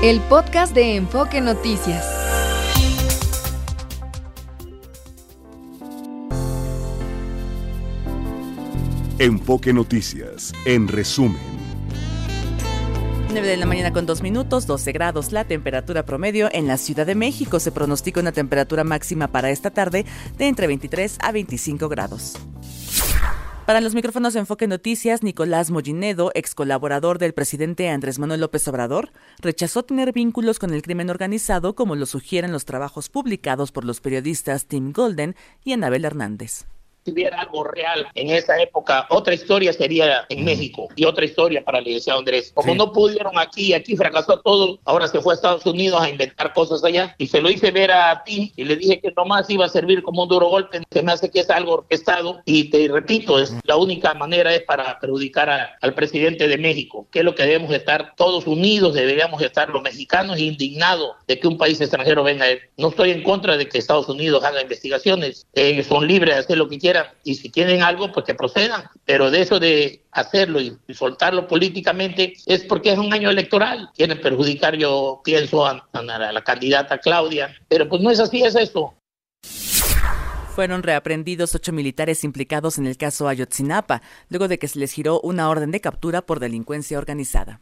El podcast de Enfoque Noticias. Enfoque Noticias, en resumen. 9 de la mañana con 2 minutos, 12 grados la temperatura promedio en la Ciudad de México. Se pronostica una temperatura máxima para esta tarde de entre 23 a 25 grados. Para los micrófonos de Enfoque Noticias, Nicolás Mollinedo, ex colaborador del presidente Andrés Manuel López Obrador, rechazó tener vínculos con el crimen organizado como lo sugieren los trabajos publicados por los periodistas Tim Golden y Anabel Hernández si hubiera algo real en esa época, otra historia sería en México y otra historia para el licenciado Andrés. Como no pudieron aquí, aquí fracasó todo, ahora se fue a Estados Unidos a inventar cosas allá y se lo hice ver a ti y le dije que nomás iba a servir como un duro golpe. Se me hace que es algo orquestado y te repito, es la única manera es para perjudicar al presidente de México, que es lo que debemos estar todos unidos, deberíamos estar los mexicanos indignados de que un país extranjero venga. No estoy en contra de que Estados Unidos haga investigaciones, eh, son libres de hacer lo que quieran y si tienen algo, pues que procedan. Pero de eso de hacerlo y, soltarlo políticamente es porque es un año electoral. Quieren perjudicar, yo pienso, a, la candidata Claudia. Pero pues no es así, es eso. Fueron reaprendidos ocho militares implicados en el caso Ayotzinapa, luego de que se les giró una orden de captura por delincuencia organizada.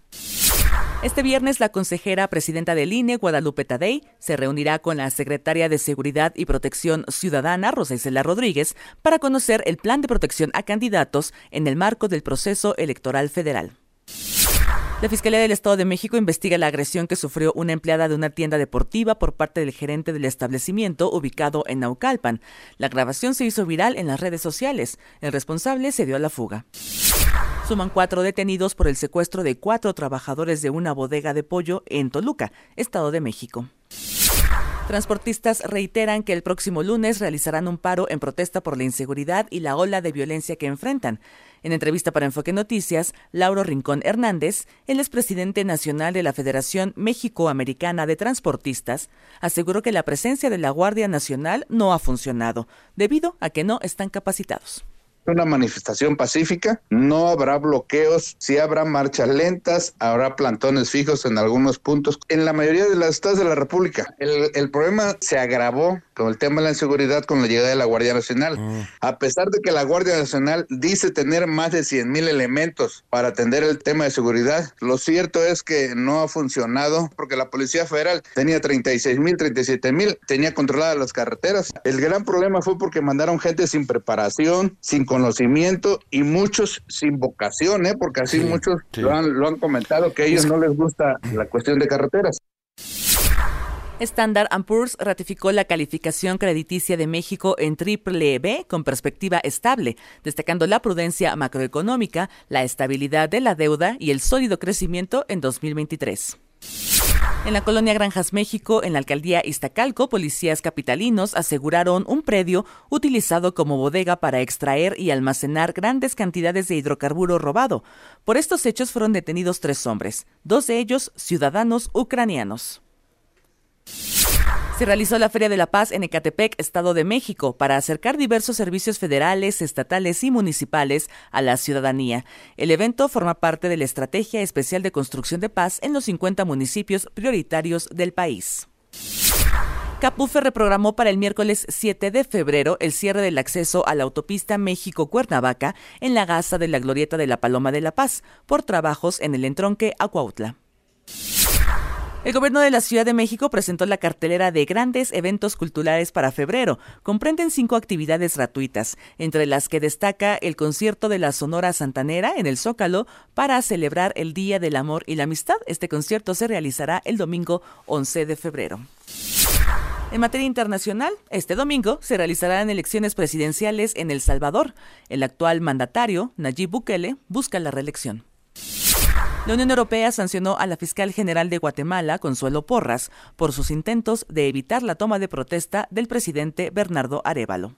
Este viernes, la consejera presidenta del INE, Guadalupe Tadei, se reunirá con la secretaria de Seguridad y Protección Ciudadana, Rosa Isela Rodríguez, para conocer el plan de protección a candidatos en el marco del proceso electoral federal. La Fiscalía del Estado de México investiga la agresión que sufrió una empleada de una tienda deportiva por parte del gerente del establecimiento ubicado en Naucalpan. La grabación se hizo viral en las redes sociales. El responsable se dio a la fuga. Suman cuatro detenidos por el secuestro de cuatro trabajadores de una bodega de pollo en Toluca, Estado de México. Transportistas reiteran que el próximo lunes realizarán un paro en protesta por la inseguridad y la ola de violencia que enfrentan. En entrevista para Enfoque Noticias, Lauro Rincón Hernández, el expresidente nacional de la Federación México-Americana de Transportistas, aseguró que la presencia de la Guardia Nacional no ha funcionado, debido a que no están capacitados una manifestación pacífica, no habrá bloqueos, sí habrá marchas lentas, habrá plantones fijos en algunos puntos, en la mayoría de las estados de la República. El, el problema se agravó con el tema de la inseguridad con la llegada de la Guardia Nacional. Mm. A pesar de que la Guardia Nacional dice tener más de 100 mil elementos para atender el tema de seguridad, lo cierto es que no ha funcionado porque la Policía Federal tenía 36 mil, 37 mil, tenía controladas las carreteras. El gran problema fue porque mandaron gente sin preparación, sin conocimiento y muchos sin vocación, ¿eh? porque así muchos Lo, han, lo han comentado que a ellos no les gusta la cuestión de carreteras. Standard Poor's ratificó la calificación crediticia de México en triple B con perspectiva estable, destacando la prudencia macroeconómica, la estabilidad de la deuda y el sólido crecimiento en 2023. En la colonia Granjas México, en la alcaldía Iztacalco, policías capitalinos aseguraron un predio utilizado como bodega para extraer y almacenar grandes cantidades de hidrocarburo robado. Por estos hechos fueron detenidos tres hombres, dos de ellos ciudadanos ucranianos. Se realizó la Feria de la Paz en Ecatepec, Estado de México, para acercar diversos servicios federales, estatales y municipales a la ciudadanía. El evento forma parte de la Estrategia Especial de Construcción de Paz en los 50 municipios prioritarios del país. Capufe reprogramó para el miércoles 7 de febrero el cierre del acceso a la autopista México-Cuernavaca en la gasa de la Glorieta de la Paloma de la Paz por trabajos en el entronque Acuautla. El gobierno de la Ciudad de México presentó la cartelera de grandes eventos culturales para febrero. Comprenden cinco actividades gratuitas, entre las que destaca el concierto de la Sonora Santanera en el Zócalo para celebrar el Día del Amor y la Amistad. Este concierto se realizará el domingo 11 de febrero. En materia internacional, este domingo se realizarán elecciones presidenciales en El Salvador. El actual mandatario, Nayib Bukele, busca la reelección. La Unión Europea sancionó a la fiscal general de Guatemala, Consuelo Porras, por sus intentos de evitar la toma de protesta del presidente Bernardo Arevalo.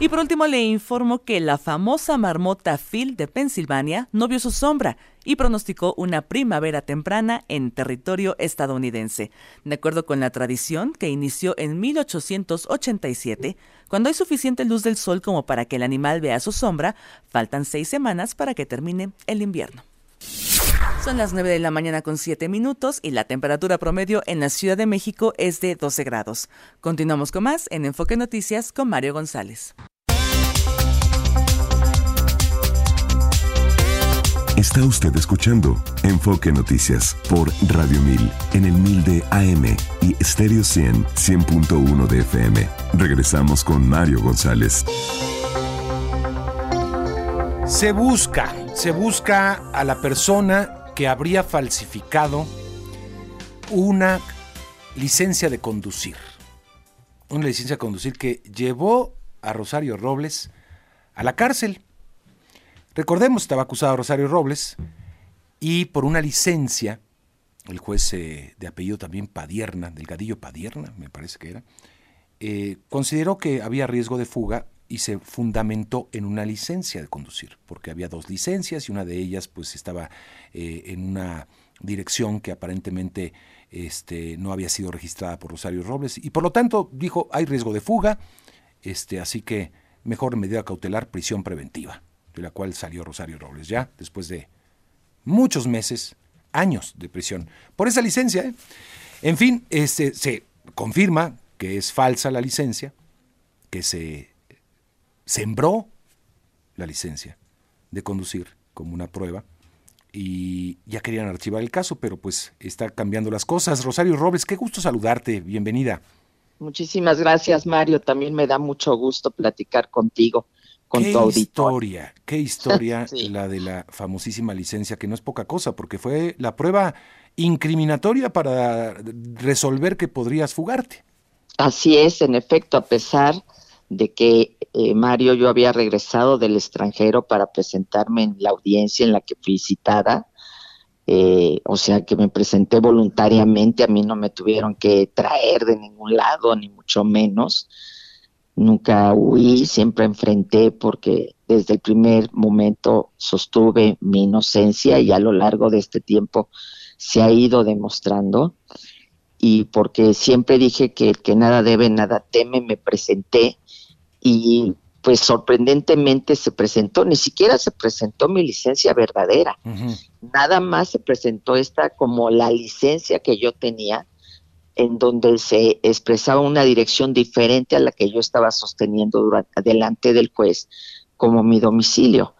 Y por último le informo que la famosa marmota Phil de Pensilvania no vio su sombra y pronosticó una primavera temprana en territorio estadounidense. De acuerdo con la tradición que inició en 1887, cuando hay suficiente luz del sol como para que el animal vea su sombra, faltan seis semanas para que termine el invierno. Son las 9 de la mañana con 7 minutos y la temperatura promedio en la Ciudad de México es de 12 grados. Continuamos con más en Enfoque Noticias con Mario González. Está usted escuchando Enfoque Noticias por Radio 1000 en el 1000 de AM y Stereo 100 100.1 de FM. Regresamos con Mario González. Se busca, se busca a la persona que habría falsificado una licencia de conducir. Una licencia de conducir que llevó a Rosario Robles a la cárcel. Recordemos, estaba acusado Rosario Robles y por una licencia, el juez eh, de apellido también Padierna, Delgadillo Padierna, me parece que era, eh, consideró que había riesgo de fuga y se fundamentó en una licencia de conducir, porque había dos licencias y una de ellas pues estaba eh, en una dirección que aparentemente este, no había sido registrada por Rosario Robles y por lo tanto dijo hay riesgo de fuga, este, así que mejor medida cautelar prisión preventiva, de la cual salió Rosario Robles ya después de muchos meses, años de prisión por esa licencia. ¿eh? En fin, este, se confirma que es falsa la licencia, que se sembró la licencia de conducir como una prueba y ya querían archivar el caso, pero pues está cambiando las cosas. Rosario Robles, qué gusto saludarte, bienvenida. Muchísimas gracias, Mario. También me da mucho gusto platicar contigo, con ¿Qué tu historia, qué historia Sí. la de la famosísima licencia, que no es poca cosa, porque fue la prueba incriminatoria para resolver que podrías fugarte. Así es, en efecto, a pesar de que eh, Mario yo había regresado del extranjero para presentarme en la audiencia en la que fui citada, eh, o sea que me presenté voluntariamente, a mí no me tuvieron que traer de ningún lado, ni mucho menos. Nunca huí, siempre enfrenté porque desde el primer momento sostuve mi inocencia y a lo largo de este tiempo se ha ido demostrando y porque siempre dije que el que nada debe, nada teme, me presenté y pues sorprendentemente se presentó, ni siquiera se presentó mi licencia verdadera, nada más se presentó esta como la licencia que yo tenía, en donde se expresaba una dirección diferente a la que yo estaba sosteniendo durante, delante del juez como mi domicilio.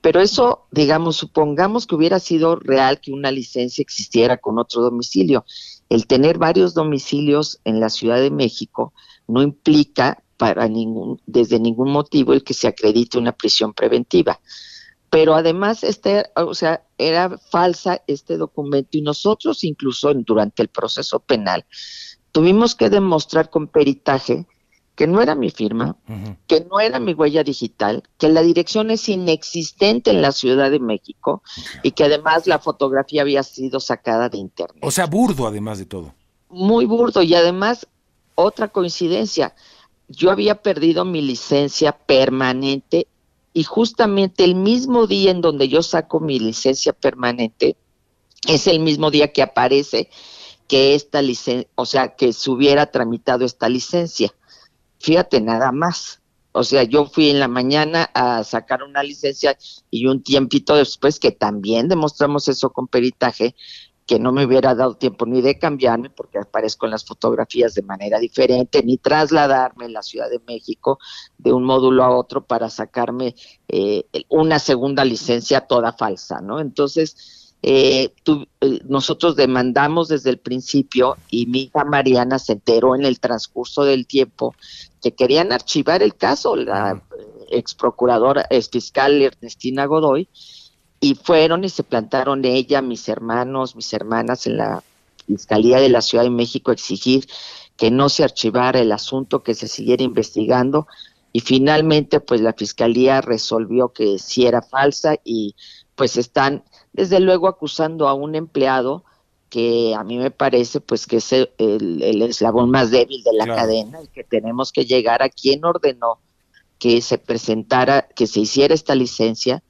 Pero eso, digamos, supongamos que hubiera sido real que una licencia existiera con otro domicilio. El tener varios domicilios en la Ciudad de México no implica para ningún, desde ningún motivo el que se acredite una prisión preventiva. Pero además, este, o sea, era falsa este documento y nosotros incluso durante el proceso penal tuvimos que demostrar con peritaje que no era mi firma, que no era mi huella digital, que la dirección es inexistente en la Ciudad de México y que además la fotografía había sido sacada de internet. O sea, burdo además de todo. Muy burdo y además otra coincidencia, yo había perdido mi licencia permanente y justamente el mismo día en donde yo saco mi licencia permanente es el mismo día que aparece que esta licencia, o sea, que se hubiera tramitado esta licencia. Fíjate nada más. O sea, yo fui en la mañana a sacar una licencia y un tiempito después que también demostramos eso con peritaje, que no me hubiera dado tiempo ni de cambiarme porque aparezco en las fotografías de manera diferente, ni trasladarme en la Ciudad de México de un módulo a otro para sacarme eh, una segunda licencia toda falsa, ¿no? Entonces, eh, eh, nosotros demandamos desde el principio y mi hija Mariana se enteró en el transcurso del tiempo que querían archivar el caso, la ex procuradora, ex fiscal Ernestina Godoy, y fueron y se plantaron ella, mis hermanos, mis hermanas en la Fiscalía de la Ciudad de México a exigir que no se archivara el asunto, que se siguiera investigando y finalmente pues la Fiscalía resolvió que sí era falsa y pues están desde luego acusando a un empleado que a mí me parece pues que es el, el eslabón más débil de la Claro. cadena y que tenemos que llegar a quien ordenó que se presentara, que se hiciera esta licencia,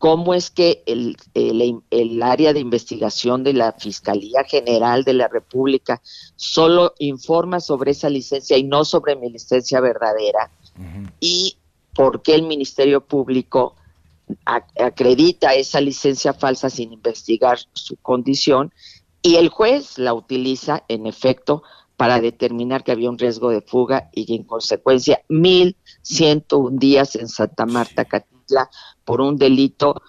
cómo es que el, el, el área de investigación de la Fiscalía General de la República solo informa sobre esa licencia y no sobre mi licencia verdadera, y por qué el Ministerio Público acredita esa licencia falsa sin investigar su condición y el juez la utiliza en efecto para determinar que había un riesgo de fuga y en consecuencia 1.101 días en Santa Marta, Por un delito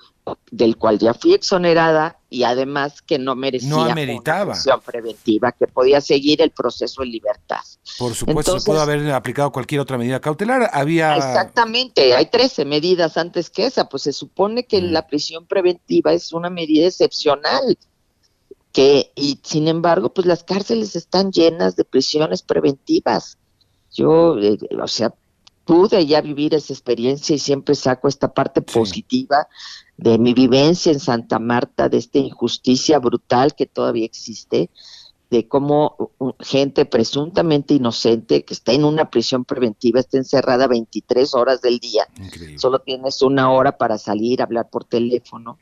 del cual ya fui exonerada y además que no merecía no ameritaba. preventiva, que podía seguir el proceso en libertad. Por supuesto, se pudo haber aplicado cualquier otra medida cautelar. Había Exactamente, hay 13 medidas antes que esa, pues se supone que mm. la prisión preventiva es una medida excepcional que y sin embargo, pues las cárceles están llenas de prisiones preventivas. Yo, eh, o sea, pude ya vivir esa experiencia y siempre saco esta parte positiva de mi vivencia en Santa Marta, de esta injusticia brutal que todavía existe, de cómo gente presuntamente inocente que está en una prisión preventiva está encerrada 23 horas del día. Solo tienes una hora para salir, hablar por teléfono,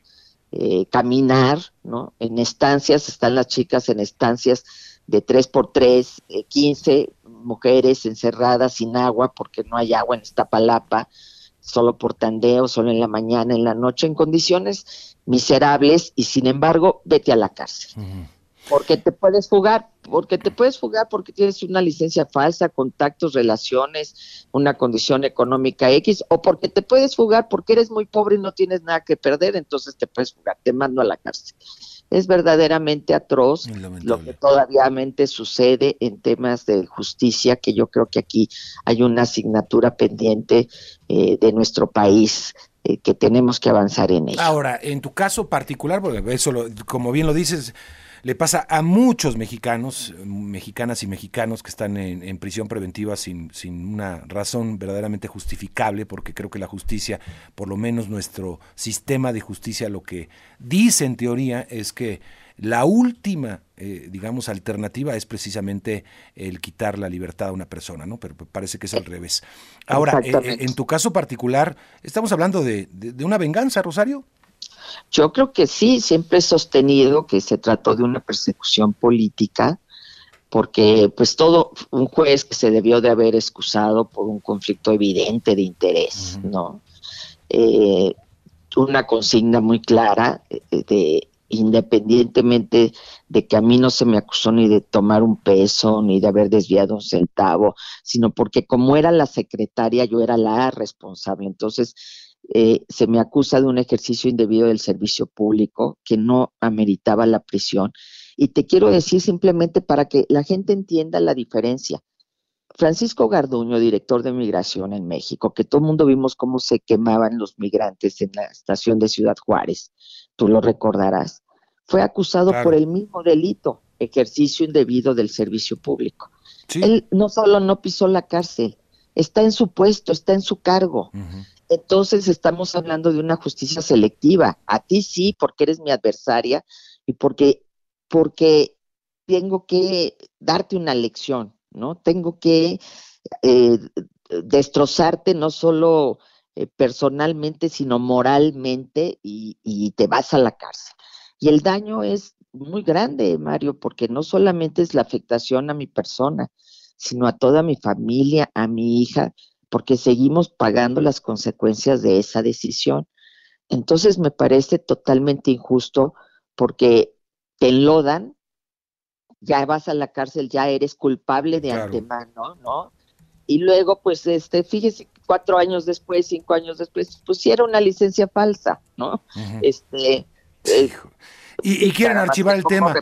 eh, caminar, ¿no? En estancias, están las chicas en estancias de 3 por 3, 15 mujeres encerradas sin agua porque no hay agua en esta palapa, solo por tandeo, solo en la mañana, en la noche, en condiciones miserables y sin embargo, vete a la cárcel. Porque te puedes fugar, porque te puedes fugar porque tienes una licencia falsa, contactos, relaciones, una condición económica X, o porque te puedes fugar porque eres muy pobre y no tienes nada que perder, entonces te puedes fugar, te mando a la cárcel. Es verdaderamente atroz lo que todavía sucede en temas de justicia, que yo creo que aquí hay una asignatura pendiente eh, de nuestro país eh, que tenemos que avanzar en ella. Ahora, en tu caso particular, porque eso, como bien lo dices, le pasa a muchos mexicanos, mexicanas y mexicanos que están en, prisión preventiva sin, sin, una razón verdaderamente justificable, porque creo que la justicia, por lo menos nuestro sistema de justicia, lo que dice en teoría es que la última, eh, digamos, alternativa es precisamente el quitar la libertad a una persona, ¿no? Pero parece que es al revés. Ahora, eh, en tu caso particular, ¿estamos hablando de, de una venganza, Rosario? Yo creo que sí, siempre he sostenido que se trató de una persecución política, porque pues todo un juez que se debió de haber excusado por un conflicto evidente de interés, ¿no? Eh, una consigna muy clara eh, de independientemente de que a mí no se me acusó ni de tomar un peso, ni de haber desviado un centavo, sino porque como era la secretaria, yo era la responsable. Entonces, eh, se me acusa de un ejercicio indebido del servicio público que no ameritaba la prisión. Y te quiero decir simplemente para que la gente entienda la diferencia. Francisco Garduño, director de migración en México, que todo el mundo vimos cómo se quemaban los migrantes en la estación de Ciudad Juárez, tú lo recordarás, fue acusado por el mismo delito, ejercicio indebido del servicio público. Él no solo no pisó la cárcel, está en su puesto, está en su cargo entonces estamos hablando de una justicia selectiva. A ti sí, porque eres mi adversaria y porque, porque tengo que darte una lección, ¿no? Tengo que eh, destrozarte no solo eh, personalmente, sino moralmente y, y te vas a la cárcel. Y el daño es muy grande, Mario, porque no solamente es la afectación a mi persona, sino a toda mi familia, a mi hija, porque seguimos pagando las consecuencias de esa decisión. Entonces me parece totalmente injusto porque te enlodan, ya vas a la cárcel, ya eres culpable de antemano, ¿no? Y luego, pues, este, fíjese, cuatro años después, cinco años después, pusieron una licencia falsa, ¿no? Este, eh, y, quieren archivar el tema.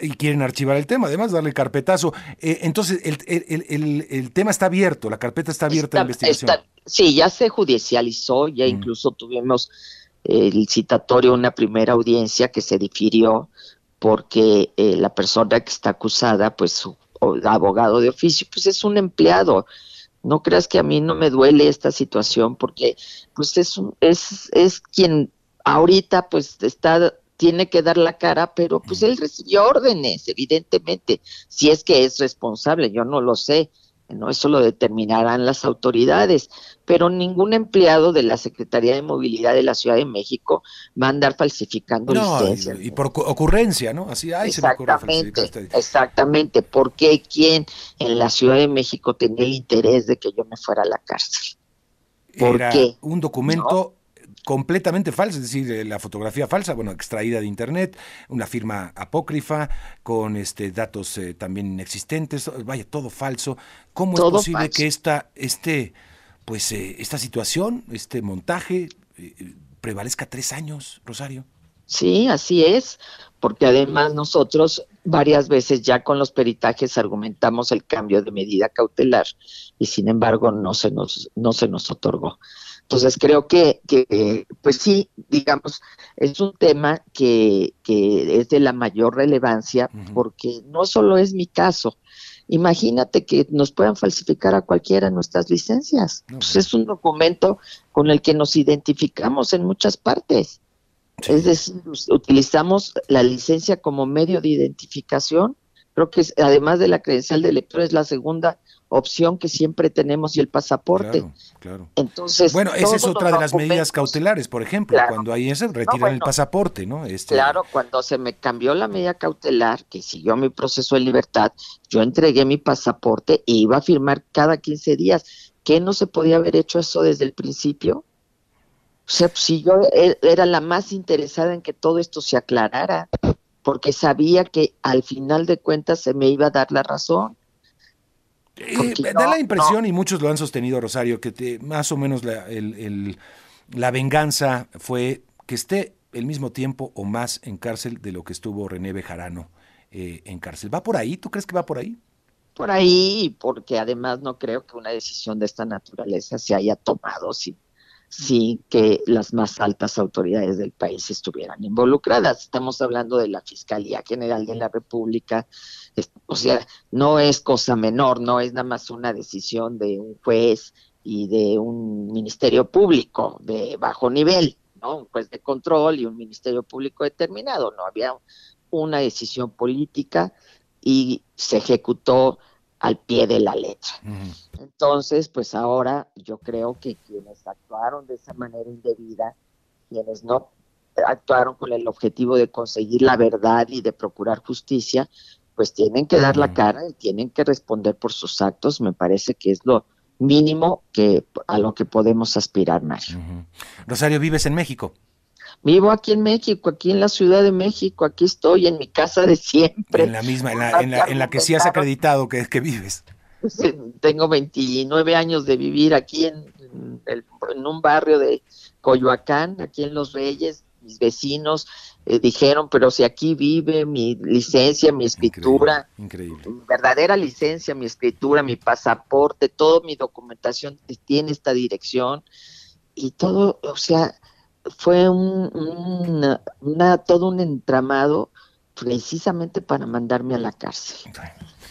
y quieren archivar el tema, además darle carpetazo. Eh, entonces, el, tema está abierto, la carpeta está abierta de investigación. sí, ya se judicializó, ya mm. incluso tuvimos el citatorio, una primera audiencia que se difirió porque eh, la persona que está acusada, pues su abogado de oficio, pues es un empleado. No creas que a mí no me duele esta situación porque pues es, es, es quien ahorita pues está tiene que dar la cara, pero pues él recibió órdenes, evidentemente, si es que es responsable, yo no lo sé, no eso lo determinarán las autoridades, pero ningún empleado de la Secretaría de Movilidad de la Ciudad de México va a andar falsificando licencias. Y, por ocurrencia, ¿no? Así, ay, exactamente, se me exactamente, porque quién en la Ciudad de México tenía el interés de que yo me fuera a la cárcel. ¿Por Era un documento completamente falsa, es decir, eh, la fotografía falsa, bueno, extraída de internet, una firma apócrifa con este datos eh, también inexistentes, vaya, todo falso. ¿Cómo es posible que esta este pues eh, esta situación, este montaje prevalezca tres años, Rosario? Sí, así es, porque además nosotros varias veces ya con los peritajes argumentamos el cambio de medida cautelar y sin embargo no se nos no se nos otorgó. Entonces creo que, que pues sí, digamos, es un tema que, que es de la mayor relevancia porque no solo es mi caso, Imagínate que nos puedan falsificar a cualquiera nuestras licencias. pues es un documento con el que nos identificamos en muchas partes. Es decir, utilizamos la licencia como medio de identificación. Creo que además de la credencial de lector es la segunda opción que siempre tenemos y el pasaporte. Claro, Entonces, bueno, esa es otra de las medidas cautelares, por ejemplo, cuando hay ese retiran el pasaporte, ¿no? Este... Claro, cuando se me cambió la medida cautelar, que siguió mi proceso de libertad, yo entregué mi pasaporte e iba a firmar cada 15 días. ¿Qué no se podía haber hecho eso desde el principio? O sea, pues, si yo e, era la más interesada en que todo esto se aclarara, porque sabía que al final de cuentas se me iba a dar la razón. Eh, da la impresión, y muchos lo han sostenido, Rosario, que más o menos la, la venganza fue que esté el mismo tiempo o más en cárcel de lo que estuvo René Bejarano eh, en cárcel. ¿Va por ahí? ¿Tú crees que va por ahí? Por ahí, porque además no creo que una decisión de esta naturaleza se haya tomado sin sin que las más altas autoridades del país estuvieran involucradas. Estamos hablando de la Fiscalía General de la República, o sea, no es cosa menor, no es nada más una decisión de un juez y de un ministerio público de bajo nivel, ¿no? Un juez de control y un ministerio público determinado, no había una decisión política y se ejecutó al pie de la letra. Entonces, pues ahora yo creo que quienes actuaron de esa manera indebida, quienes no actuaron con el objetivo de conseguir la verdad y de procurar justicia, pues tienen que dar la cara y tienen que responder por sus actos. Me parece que es lo mínimo que a lo que podemos aspirar, Mario. Rosario, ¿vives en México? Vivo aquí en México, aquí en la Ciudad de México, aquí estoy en mi casa de siempre. En la misma, en la, en la, que sí has acreditado que, que vives. Pues, eh, tengo 29 años de vivir aquí en, en, un barrio de Coyoacán, aquí en Los Reyes. Mis vecinos eh, dijeron, pero si aquí vive mi licencia, mi escritura, increíble, verdadera licencia, mi escritura, mi pasaporte, toda mi documentación tiene esta dirección. Y todo, o sea, fue un, una, todo un entramado precisamente para mandarme a la cárcel.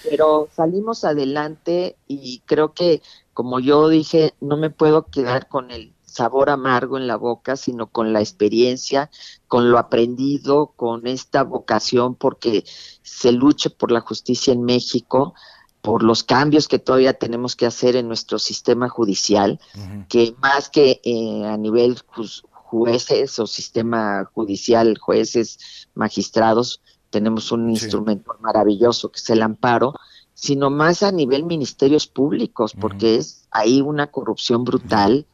Pero salimos adelante y creo que, como yo dije, no me puedo quedar con el sabor amargo en la boca, sino con la experiencia, con lo aprendido, con esta vocación porque se luche por la justicia en México, por los cambios que todavía tenemos que hacer en nuestro sistema judicial, que más que eh, a nivel jueces o sistema judicial, jueces, magistrados, tenemos un instrumento maravilloso que es el amparo, sino más a nivel ministerios públicos, porque es ahí una corrupción brutal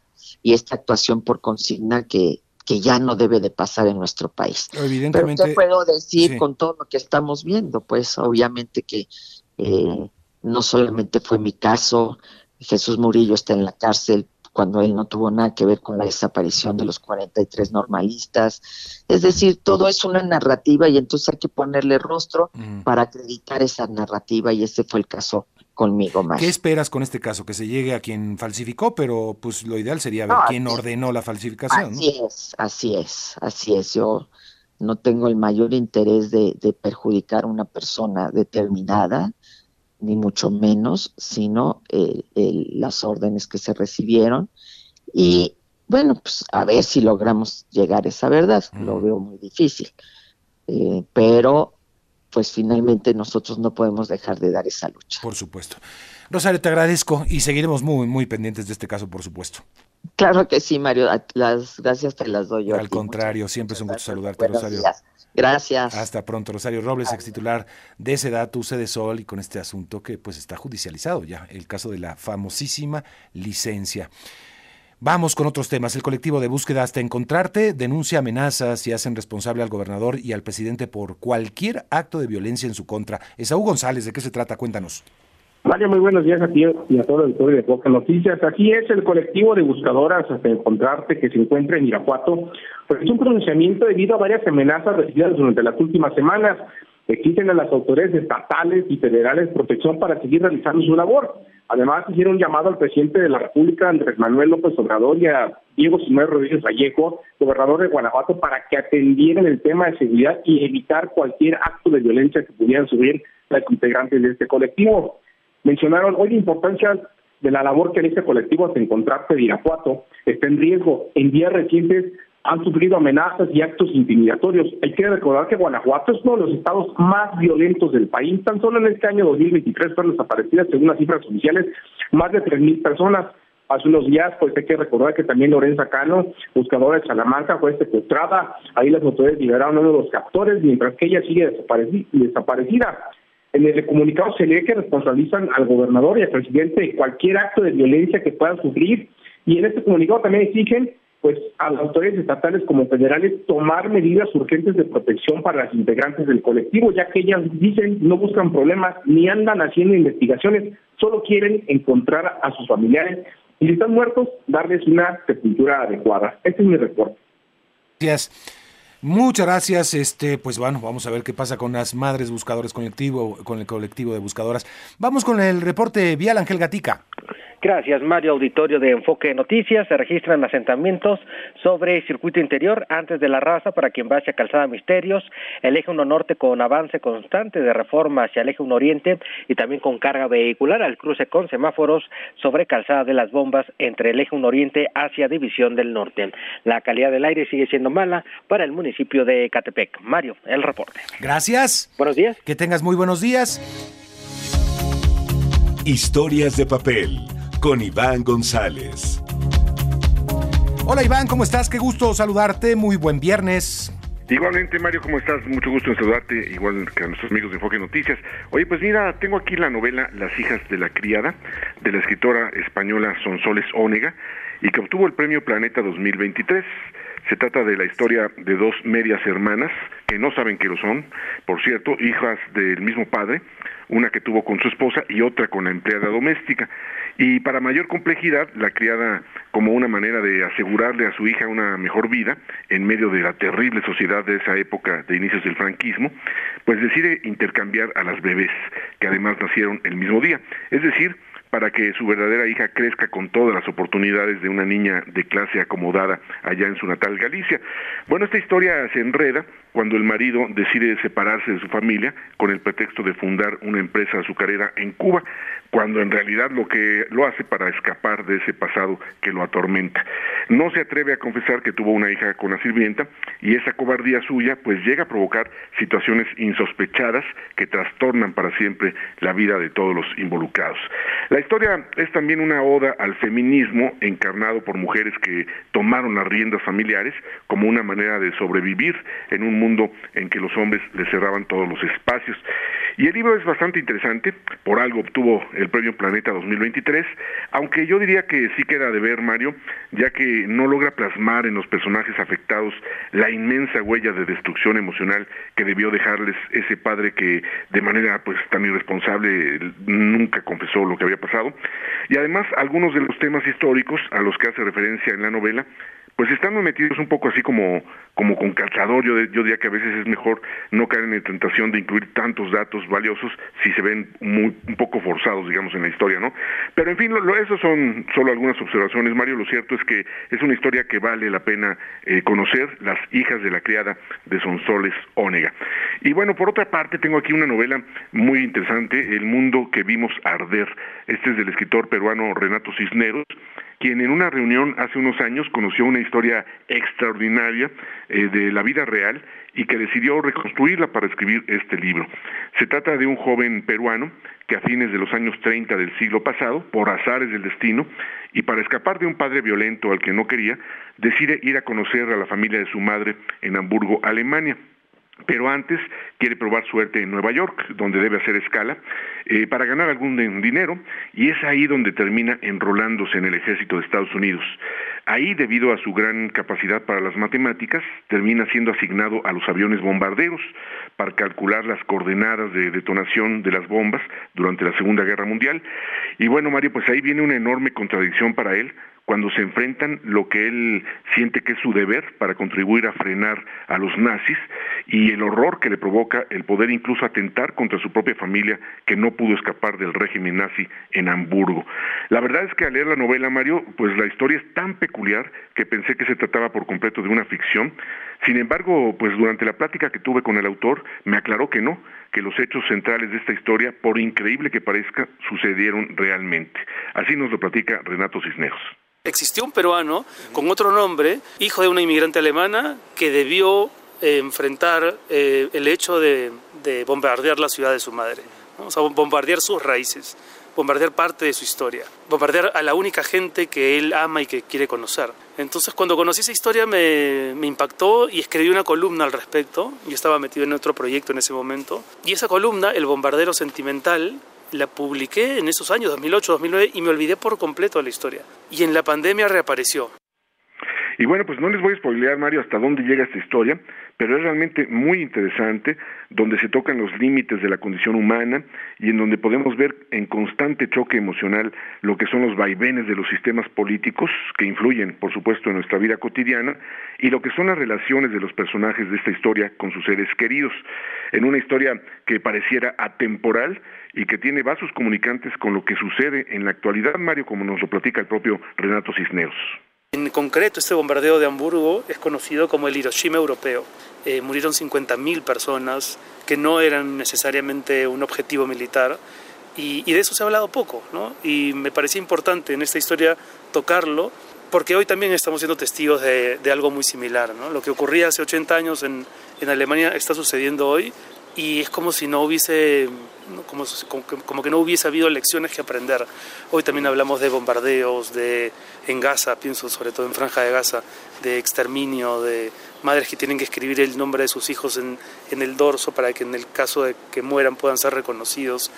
y esta actuación por consigna que, que ya no debe de pasar en nuestro país. Evidentemente, Pero te puedo decir con todo lo que estamos viendo, pues obviamente que eh, no solamente fue mi caso, Jesús Murillo está en la cárcel cuando él no tuvo nada que ver con la desaparición de los 43 normalistas. Es decir, todo es una narrativa y entonces hay que ponerle rostro mm. para acreditar esa narrativa y ese fue el caso conmigo más. ¿Qué esperas con este caso? Que se llegue a quien falsificó, pero pues lo ideal sería ver quién ordenó la falsificación. Así es, así es, así es. Yo no tengo el mayor interés de, de perjudicar a una persona determinada ni mucho menos, sino eh, las órdenes que se recibieron. Y bueno, pues a ver si logramos llegar a esa verdad, lo veo muy difícil. Eh, pero pues finalmente nosotros no podemos dejar de dar esa lucha. Por supuesto. Rosario, te agradezco y seguiremos muy, muy pendientes de este caso, por supuesto. Claro que sí, Mario. Las gracias te las doy yo. Al contrario, siempre es un gusto saludarte, Rosario. Gracias. Hasta pronto, Rosario Robles, ex titular de Sedatu, de Sol, y con este asunto que pues está judicializado ya, el caso de la famosísima licencia. Vamos con otros temas. El colectivo de búsqueda hasta encontrarte denuncia amenazas y hacen responsable al gobernador y al presidente por cualquier acto de violencia en su contra. Esaú González, ¿de qué se trata? Cuéntanos. Mario, muy buenos días a ti y a todo el pueblo de Poca Noticias. Aquí es el colectivo de buscadoras hasta encontrarte que se encuentra en Irapuato. Pues es un pronunciamiento debido a varias amenazas recibidas durante las últimas semanas. Exigen a las autoridades estatales y federales protección para seguir realizando su labor. Además, hicieron llamado al presidente de la República, Andrés Manuel López Obrador, y a Diego Simón Rodríguez Vallejo, gobernador de Guanajuato, para que atendieran el tema de seguridad y evitar cualquier acto de violencia que pudieran subir las integrantes de este colectivo mencionaron hoy la importancia de la labor que en este colectivo hasta encontrarse de Irapuato está en riesgo. En días recientes han sufrido amenazas y actos intimidatorios. Hay que recordar que Guanajuato es uno de los estados más violentos del país. Tan solo en este año 2023 fueron desaparecidas, según las cifras oficiales, más de 3.000 personas. Hace unos días, pues hay que recordar que también Lorenza Cano, buscadora de Salamanca, fue secuestrada. Ahí las autoridades liberaron a uno de los captores, mientras que ella sigue desaparecida. En el comunicado se lee que responsabilizan al gobernador y al presidente de cualquier acto de violencia que puedan sufrir y en este comunicado también exigen pues a las autoridades estatales como federales tomar medidas urgentes de protección para las integrantes del colectivo, ya que ellas dicen no buscan problemas ni andan haciendo investigaciones, solo quieren encontrar a sus familiares y si están muertos, darles una sepultura adecuada. Este es mi reporte. Gracias. Muchas gracias. Este, pues bueno, vamos a ver qué pasa con las madres buscadores colectivo, con el colectivo de buscadoras. Vamos con el reporte vial Ángel Gatica. Gracias, Mario. Auditorio de Enfoque Noticias. Se registran asentamientos sobre circuito interior antes de la raza para quien vaya a Calzada Misterios, el eje 1 norte con avance constante de reforma hacia el eje 1 oriente y también con carga vehicular al cruce con semáforos sobre Calzada de las Bombas entre el eje 1 oriente hacia División del Norte. La calidad del aire sigue siendo mala para el municipio de Catepec. Mario, el reporte. Gracias. Buenos días. Que tengas muy buenos días. Historias de papel con Iván González. Hola Iván, ¿cómo estás? Qué gusto saludarte. Muy buen viernes. Igualmente, Mario, ¿cómo estás? Mucho gusto en saludarte, igual que a nuestros amigos de Enfoque Noticias. Oye, pues mira, tengo aquí la novela Las hijas de la criada, de la escritora española Sonsoles Ónega, y que obtuvo el premio Planeta 2023. Se trata de la historia de dos medias hermanas que no saben que lo son, por cierto, hijas del mismo padre, una que tuvo con su esposa y otra con la empleada doméstica. Y para mayor complejidad, la criada, como una manera de asegurarle a su hija una mejor vida en medio de la terrible sociedad de esa época de inicios del franquismo, pues decide intercambiar a las bebés, que además nacieron el mismo día. Es decir, para que su verdadera hija crezca con todas las oportunidades de una niña de clase acomodada allá en su natal Galicia. Bueno, esta historia se enreda cuando el marido decide separarse de su familia con el pretexto de fundar una empresa azucarera en Cuba, cuando en realidad lo que lo hace para escapar de ese pasado que lo atormenta. No se atreve a confesar que tuvo una hija con la sirvienta y esa cobardía suya pues llega a provocar situaciones insospechadas que trastornan para siempre la vida de todos los involucrados. La historia es también una oda al feminismo encarnado por mujeres que tomaron las riendas familiares como una manera de sobrevivir en un mundo en que los hombres le cerraban todos los espacios. Y el libro es bastante interesante, por algo obtuvo el premio Planeta 2023, aunque yo diría que sí queda de ver, Mario, ya que no logra plasmar en los personajes afectados la inmensa huella de destrucción emocional que debió dejarles ese padre que de manera pues tan irresponsable nunca confesó lo que había pasado. Y además algunos de los temas históricos a los que hace referencia en la novela pues están metidos un poco así como, como con calzador. Yo, yo diría que a veces es mejor no caer en la tentación de incluir tantos datos valiosos si se ven muy, un poco forzados, digamos, en la historia, ¿no? Pero en fin, lo, eso son solo algunas observaciones, Mario. Lo cierto es que es una historia que vale la pena eh, conocer, Las hijas de la criada de Sonsoles Ónega. Y bueno, por otra parte, tengo aquí una novela muy interesante, El mundo que vimos arder. Este es del escritor peruano Renato Cisneros quien en una reunión hace unos años conoció una historia extraordinaria eh, de la vida real y que decidió reconstruirla para escribir este libro. Se trata de un joven peruano que a fines de los años 30 del siglo pasado, por azares del destino, y para escapar de un padre violento al que no quería, decide ir a conocer a la familia de su madre en Hamburgo, Alemania. Pero antes quiere probar suerte en Nueva York, donde debe hacer escala, eh, para ganar algún dinero, y es ahí donde termina enrolándose en el ejército de Estados Unidos. Ahí, debido a su gran capacidad para las matemáticas, termina siendo asignado a los aviones bombarderos para calcular las coordenadas de detonación de las bombas durante la Segunda Guerra Mundial. Y bueno, Mario, pues ahí viene una enorme contradicción para él, cuando se enfrentan lo que él siente que es su deber para contribuir a frenar a los nazis y el horror que le provoca el poder incluso atentar contra su propia familia que no pudo escapar del régimen nazi en Hamburgo. La verdad es que al leer la novela, Mario, pues la historia es tan peculiar que pensé que se trataba por completo de una ficción. Sin embargo, pues durante la plática que tuve con el autor, me aclaró que no, que los hechos centrales de esta historia, por increíble que parezca, sucedieron realmente. Así nos lo platica Renato Cisneros. Existió un peruano con otro nombre, hijo de una inmigrante alemana, que debió eh, enfrentar eh, el hecho de, bombardear la ciudad de su madre, o sea, bombardear sus raíces, bombardear parte de su historia, bombardear a la única gente que él ama y que quiere conocer. Entonces cuando conocí esa historia me, me impactó y escribí una columna al respecto, yo estaba metido en otro proyecto en ese momento, y esa columna, El bombardero sentimental, la publiqué en esos años, 2008, 2009, y me olvidé por completo de la historia. Y en la pandemia reapareció. Y bueno, pues no les voy a spoilear, Mario, hasta dónde llega esta historia, pero es realmente muy interesante, donde se tocan los límites de la condición humana y en donde podemos ver en constante choque emocional lo que son los vaivenes de los sistemas políticos que influyen, por supuesto, en nuestra vida cotidiana y lo que son las relaciones de los personajes de esta historia con sus seres queridos, en una historia que pareciera atemporal y que tiene vasos comunicantes con lo que sucede en la actualidad, Mario, como nos lo platica el propio Renato Cisneros. En concreto, este bombardeo de Hamburgo es conocido como el Hiroshima europeo. Eh, murieron 50.000 personas que no eran necesariamente un objetivo militar y, de eso se ha hablado poco, ¿no? Y me parecía importante en esta historia tocarlo porque hoy también estamos siendo testigos de, algo muy similar, ¿no? Lo que ocurría hace 80 años en, en Alemania está sucediendo hoy y es como si no hubiese, como, como, que no hubiese habido lecciones que aprender. Hoy también hablamos de bombardeos, de en Gaza, pienso sobre todo en Franja de Gaza, de exterminio, de madres que tienen que escribir el nombre de sus hijos en, en el dorso para que en el caso de que mueran puedan ser reconocidos.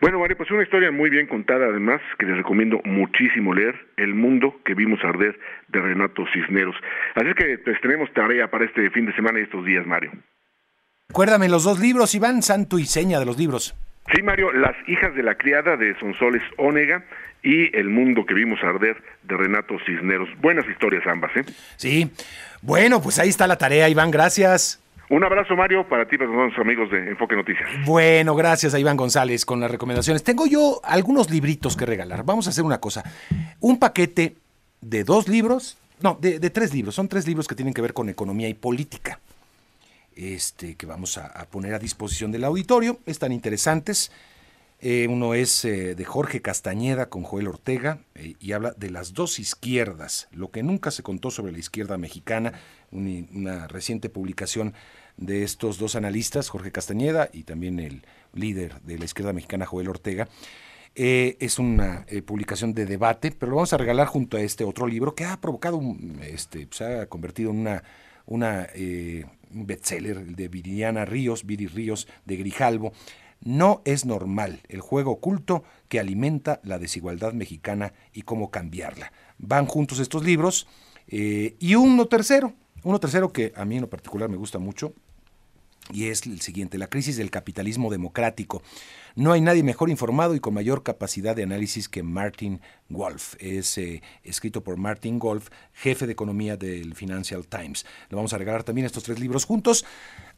Bueno, María, pues una historia muy bien contada además, que les recomiendo muchísimo leer, El mundo que vimos arder de Renato Cisneros. Así que pues tenemos tarea para este fin de semana y estos días, Mario. Recuérdame los dos libros, Iván, santo y seña de los libros. Sí, Mario, Las hijas de la criada de Sonsoles Ónega y El mundo que vimos arder de Renato Cisneros. Buenas historias ambas, ¿eh? Sí. Bueno, pues ahí está la tarea, Iván, gracias. Un abrazo, Mario, para ti para los amigos de Enfoque Noticias. Bueno, gracias a Iván González con las recomendaciones. Tengo yo algunos libritos que regalar. Vamos a hacer una cosa. Un paquete de dos libros, no, de, de tres libros. Son tres libros que tienen que ver con economía y política este, que vamos a, poner a disposición del auditorio. Están interesantes. Eh, uno es eh, de Jorge Castañeda con Joel Ortega eh, y habla de las dos izquierdas, lo que nunca se contó sobre la izquierda mexicana, una reciente publicación de estos dos analistas, Jorge Castañeda y también el líder de la izquierda mexicana, Joel Ortega. es una publicación de debate, pero lo vamos a regalar junto a este otro libro que ha provocado, este, se ha convertido en una, una un bestseller de Viridiana Ríos, Viri Ríos de Grijalvo. No es normal el juego oculto que alimenta la desigualdad mexicana y cómo cambiarla. Van juntos estos libros eh, y uno tercero, uno tercero que a mí en lo particular me gusta mucho, y es el siguiente, la crisis del capitalismo democrático. No hay nadie mejor informado y con mayor capacidad de análisis que Martin Wolf. Es eh, escrito por Martin Wolf, jefe de economía del Financial Times. Le vamos a regalar también estos tres libros juntos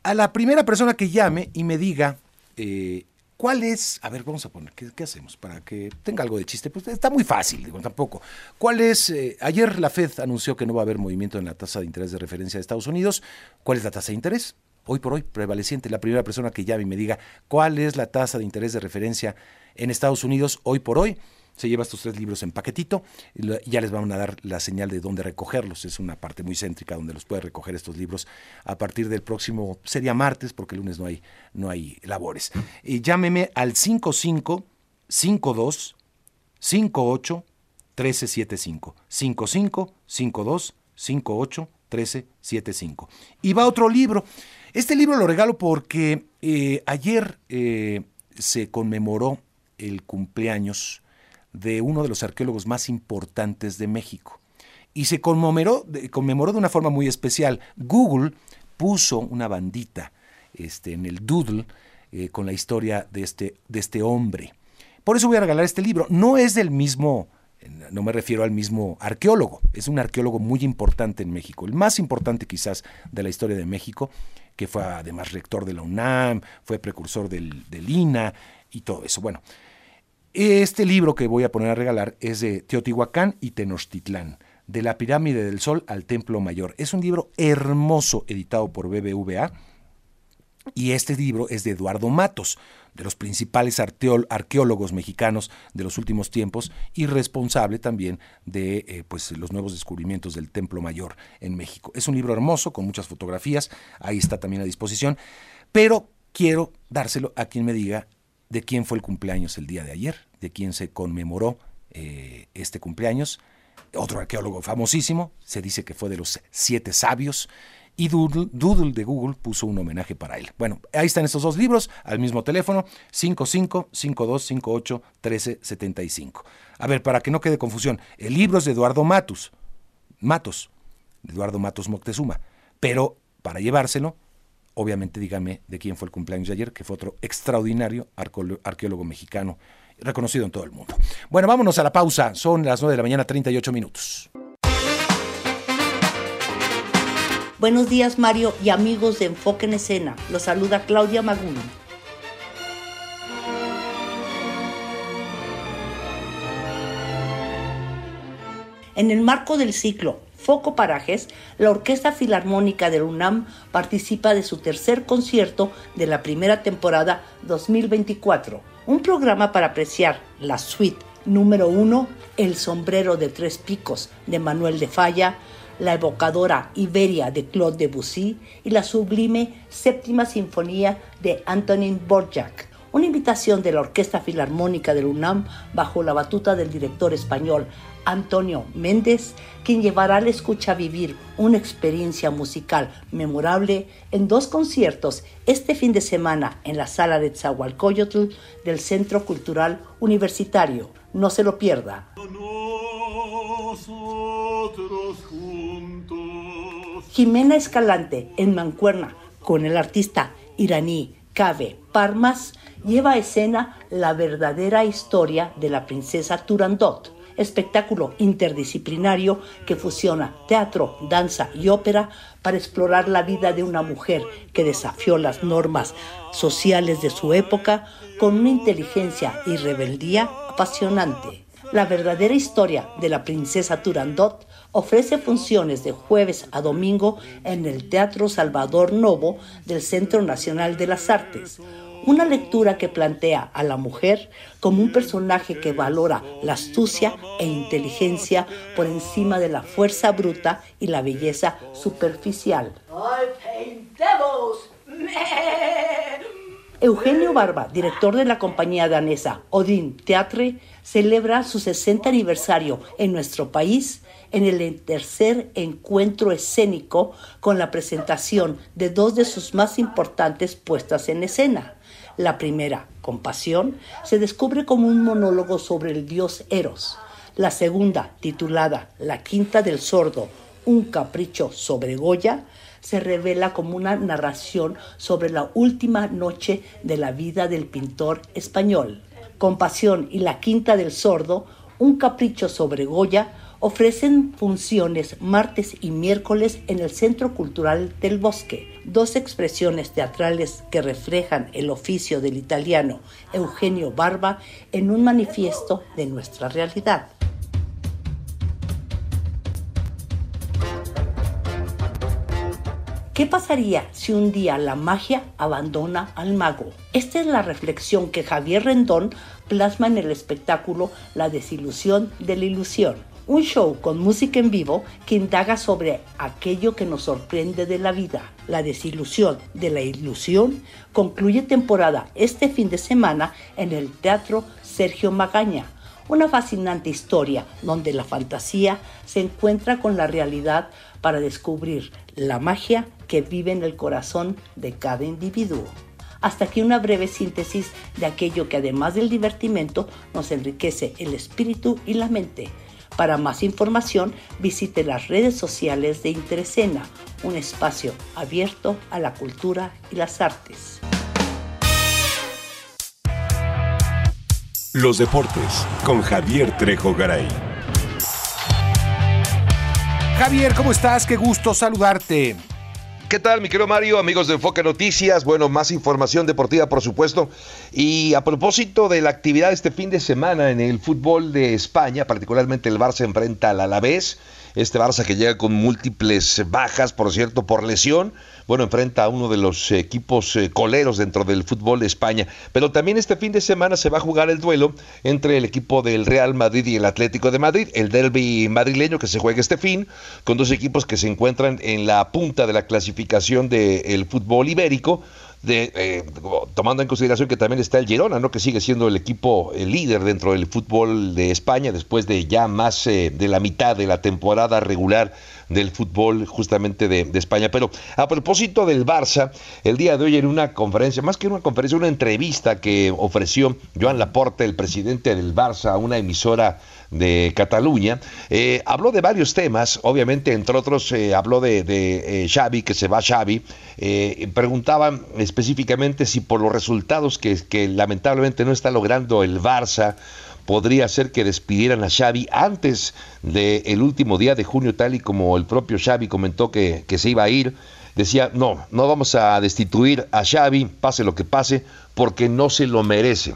a la primera persona que llame y me diga eh, cuál es, a ver, vamos a poner, ¿qué, hacemos para que tenga algo de chiste? Pues está muy fácil, digo, tampoco. ¿Cuál es, eh, ayer la Fed anunció que no va a haber movimiento en la tasa de interés de referencia de Estados Unidos. ¿Cuál es la tasa de interés? Hoy por hoy prevaleciente, la primera persona que llame y me diga cuál es la tasa de interés de referencia en Estados Unidos hoy por hoy, se lleva estos tres libros en paquetito y ya les van a dar la señal de dónde recogerlos. Es una parte muy céntrica donde los puede recoger estos libros a partir del próximo, sería martes, porque el lunes no hay, no hay labores. Y llámeme al 55 52 58 1375. 55 52 58 1375. Y va otro libro. Este libro lo regalo porque eh, ayer eh, se conmemoró el cumpleaños de uno de los arqueólogos más importantes de México. Y se conmemoró, conmemoró de una forma muy especial. Google puso una bandita este, en el doodle eh, con la historia de este, de este hombre. Por eso voy a regalar este libro. No es del mismo, no me refiero al mismo arqueólogo, es un arqueólogo muy importante en México, el más importante quizás de la historia de México, que fue además rector de la UNAM, fue precursor del, del INA y todo eso. Bueno, este libro que voy a poner a regalar es de Teotihuacán y Tenochtitlán, de la pirámide del Sol al Templo Mayor. Es un libro hermoso editado por BBVA y este libro es de Eduardo Matos, de los principales arqueólogos mexicanos de los últimos tiempos y responsable también de eh, pues, los nuevos descubrimientos del Templo Mayor en México. Es un libro hermoso con muchas fotografías, ahí está también a disposición, pero quiero dárselo a quien me diga de quién fue el cumpleaños el día de ayer, de quién se conmemoró eh, este cumpleaños. Otro arqueólogo famosísimo, se dice que fue de los siete sabios, y Doodle, de Google puso un homenaje para él. Bueno, ahí están estos dos libros al mismo teléfono 55 5258 1375. A ver, para que no quede confusión, el libro es de Eduardo Matus, Matos, Eduardo Matos Moctezuma, pero para llevárselo, obviamente dígame de quién fue el cumpleaños de ayer, que fue otro extraordinario arqueólogo mexicano reconocido en todo el mundo. Bueno, vámonos a la pausa, son las 9 de la mañana 38 minutos. Buenos días Mario y amigos de Enfoque en Escena. Los saluda Claudia Magún. En el marco del ciclo Foco Parajes, la Orquesta Filarmónica del UNAM participa de su tercer concierto de la primera temporada 2024, un programa para apreciar la suite número uno, El sombrero de tres picos de Manuel de Falla, la evocadora Iberia de Claude Debussy y la sublime Séptima Sinfonía de Antonin Borjak. Una invitación de la Orquesta Filarmónica del UNAM bajo la batuta del director español Antonio Méndez, quien llevará al escucha a vivir una experiencia musical memorable en dos conciertos este fin de semana en la sala de Tzahualcoyotl del Centro Cultural Universitario. No se lo pierda. Jimena Escalante en Mancuerna con el artista iraní Kave Parmas lleva a escena la verdadera historia de la princesa Turandot, espectáculo interdisciplinario que fusiona teatro, danza y ópera para explorar la vida de una mujer que desafió las normas sociales de su época con una inteligencia y rebeldía apasionante. La verdadera historia de la princesa Turandot ofrece funciones de jueves a domingo en el Teatro Salvador Novo del Centro Nacional de las Artes. Una lectura que plantea a la mujer como un personaje que valora la astucia e inteligencia por encima de la fuerza bruta y la belleza superficial. Eugenio Barba, director de la compañía danesa Odin Theatre, celebra su 60 aniversario en nuestro país en el tercer encuentro escénico con la presentación de dos de sus más importantes puestas en escena. La primera, Compasión, se descubre como un monólogo sobre el dios Eros. La segunda, titulada La Quinta del Sordo, un capricho sobre Goya, se revela como una narración sobre la última noche de la vida del pintor español. Compasión y La Quinta del Sordo, un capricho sobre Goya, ofrecen funciones martes y miércoles en el Centro Cultural del Bosque, dos expresiones teatrales que reflejan el oficio del italiano Eugenio Barba en un manifiesto de nuestra realidad. ¿Qué pasaría si un día la magia abandona al mago? Esta es la reflexión que Javier Rendón plasma en el espectáculo La desilusión de la ilusión un show con música en vivo que indaga sobre aquello que nos sorprende de la vida. La desilusión de la ilusión concluye temporada este fin de semana en el Teatro Sergio Magaña. Una fascinante historia donde la fantasía se encuentra con la realidad para descubrir la magia que vive en el corazón de cada individuo. Hasta aquí una breve síntesis de aquello que además del divertimento nos enriquece el espíritu y la mente. Para más información visite las redes sociales de Interesena, un espacio abierto a la cultura y las artes. Los deportes con Javier Trejo Garay. Javier, ¿cómo estás? Qué gusto saludarte. ¿Qué tal, mi querido Mario? Amigos de Enfoque Noticias. Bueno, más información deportiva, por supuesto. Y a propósito de la actividad este fin de semana en el fútbol de España, particularmente el Barça enfrenta al Alavés. Este Barça que llega con múltiples bajas, por cierto, por lesión bueno, enfrenta a uno de los equipos eh, coleros dentro del fútbol de España. Pero también este fin de semana se va a jugar el duelo entre el equipo del Real Madrid y el Atlético de Madrid, el derby madrileño que se juega este fin, con dos equipos que se encuentran en la punta de la clasificación del fútbol ibérico eh, tomando en consideración que también está el Girona, ¿no? que sigue siendo el equipo líder dentro del fútbol de España después de ya más eh, de la mitad de la temporada regular del fútbol justamente de, de, España. Pero a propósito del Barça, el día de hoy en una conferencia, más que una conferencia, una entrevista que ofreció Joan Laporte, el presidente del Barça, a una emisora de Cataluña, eh, habló de varios temas, obviamente, entre otros, eh, habló de, eh, Xavi, que se va Xavi, preguntaban específicamente si por los resultados que, que lamentablemente no está logrando el Barça, podría ser que despidieran a Xavi antes del último día de junio, tal y como el propio Xavi comentó que, que se iba a ir. Decía, no, no vamos a destituir a Xavi, pase lo que pase, porque no se lo merece.